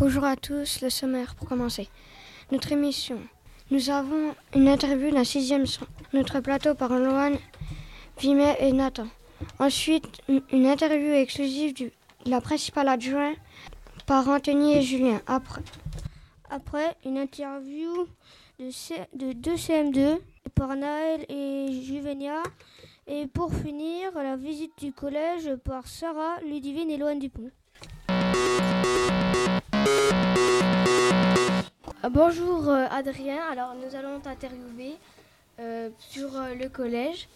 Bonjour à tous, le sommaire pour commencer. Notre émission. Nous avons une interview d'un sixième son. Notre plateau par Loane, Vimet et Nathan. Ensuite, une interview exclusive de la principale adjointe par Anthony et Julien. Après, une interview de, de deux CM2 par Naël et Juvenia. Et pour finir, la visite du collège par Sarah, Ludivine et Loane Dupont. Ah, bonjour euh, Adrien, alors nous allons t'interviewer euh, sur euh, le collège.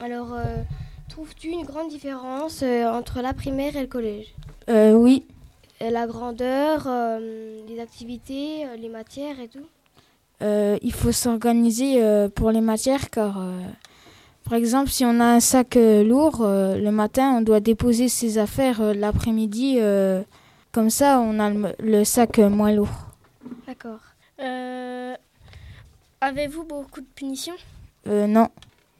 Alors, trouves-tu une grande différence entre la primaire et le collège? Oui. la grandeur, les activités, les matières et tout? Il faut s'organiser pour les matières car par exemple, si on a un sac euh, lourd, euh, le matin, on doit déposer ses affaires euh, l'après-midi. Comme ça, on a le, sac moins lourd. D'accord. Avez-vous beaucoup de punitions? Non.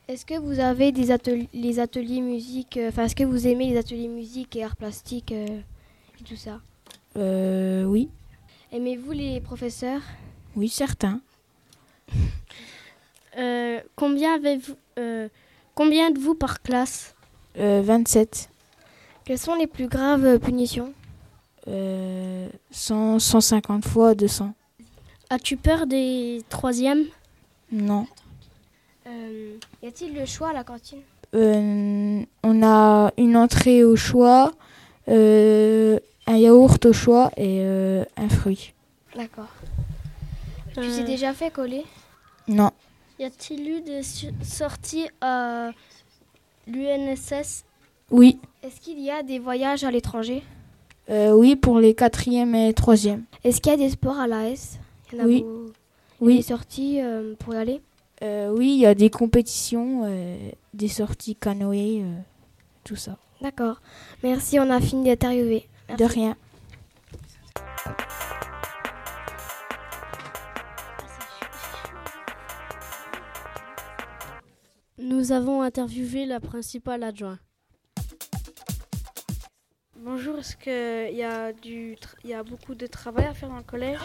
Est-ce que vous avez des ateliers, les ateliers musique, enfin, est-ce que vous aimez les ateliers musique et arts plastiques et tout ça? Oui. Aimez-vous les professeurs? Oui, certains. combien avez-vous euh, combien de vous par classe? 27. Euh, Quelles sont les plus graves punitions? 100, 150 euh, fois 200. As-tu peur des troisièmes? Non. y a-t-il le choix à la cantine? On a une entrée au choix, un yaourt au choix et un fruit. D'accord. Tu t'es déjà fait coller? Non. Y a-t-il eu des sorties à l'UNSS Oui. Est-ce qu'il y a des voyages à l'étranger? Euh, Oui, pour les quatrièmes et troisièmes. Est-ce qu'il y a des sports à l'AS Oui. oui. Des sorties euh, pour y aller? Euh, Oui, il y a des compétitions, des sorties canoë, tout ça. D'accord. Merci, on a fini d'interviewer. De rien. Nous avons interviewé la principale adjointe. Bonjour, est-ce qu'il y, a y a beaucoup de travail à faire dans le collège?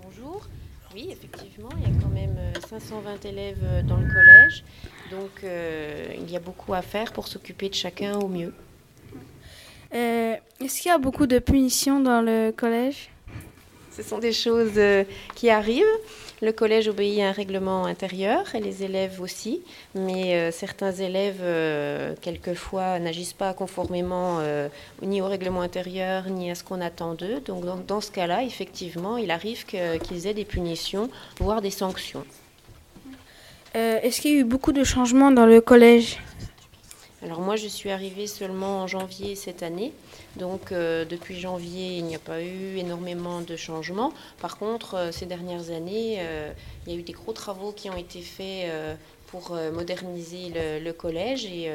Bonjour. Oui, effectivement, il y a quand même 520 euh, élèves euh, dans le collège. Donc, euh, il y a beaucoup à faire pour s'occuper de chacun au mieux. est-ce qu'il y a beaucoup de punitions dans le collège? Ce sont des choses qui arrivent. Le collège obéit à un règlement intérieur et les élèves aussi, mais euh, certains élèves, euh, quelquefois, n'agissent pas conformément euh, ni au règlement intérieur ni à ce qu'on attend d'eux. Donc, dans, ce cas-là, effectivement, il arrive qu'ils aient des punitions, voire des sanctions. Est-ce qu'il y a eu beaucoup de changements dans le collège? Alors moi, je suis arrivée seulement en janvier cette année. Donc euh, depuis janvier, il n'y a pas eu énormément de changements. Par contre, euh, ces dernières années, euh, il y a eu des gros travaux qui ont été faits pour moderniser le, collège et,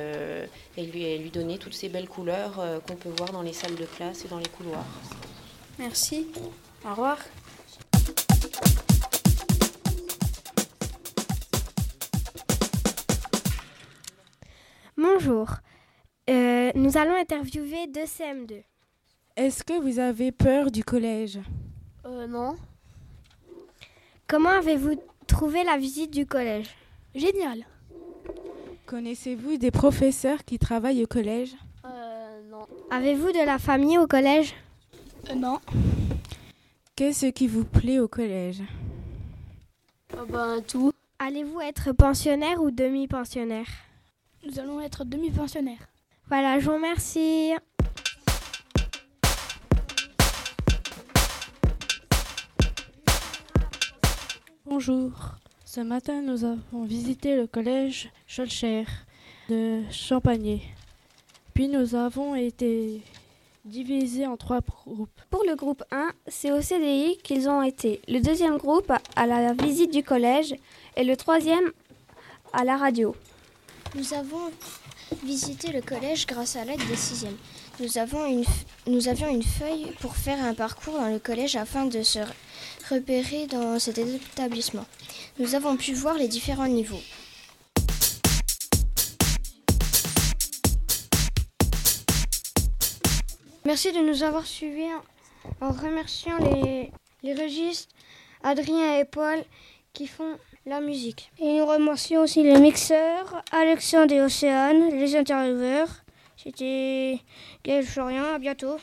lui, lui, donner toutes ces belles couleurs qu'on peut voir dans les salles de classe et dans les couloirs. Merci. Au revoir. Bonjour. Euh, nous allons interviewer deux CM2. Est-ce que vous avez peur du collège euh, Non. Comment avez-vous trouvé la visite du collège? Génial. Connaissez-vous des professeurs qui travaillent au collège? Euh, Non. Avez-vous de la famille au collège? Euh, Non. Qu'est-ce qui vous plaît au collège? Ben tout. Allez-vous être pensionnaire ou demi-pensionnaire? Nous allons être demi-pensionnaires. Voilà, je vous remercie. Bonjour. Ce matin, nous avons visité le collège Scholcher de Champagné. Puis nous avons été divisés en trois groupes. Pour le groupe 1, c'est au CDI qu'ils ont été. Le deuxième groupe à la visite du collège et le troisième à la radio. Nous avons visité le collège grâce à l'aide des sixièmes. Nous, avons une, nous avions une feuille pour faire un parcours dans le collège afin de se repérer dans cet établissement. Nous avons pu voir les différents niveaux. Merci de nous avoir suivis. en remerciant les, les registres Adrien et Paul qui font la musique. Et nous remercions aussi les mixeurs, Alexandre et Océane, les intervieweurs. C'était Gaël Florian, à bientôt.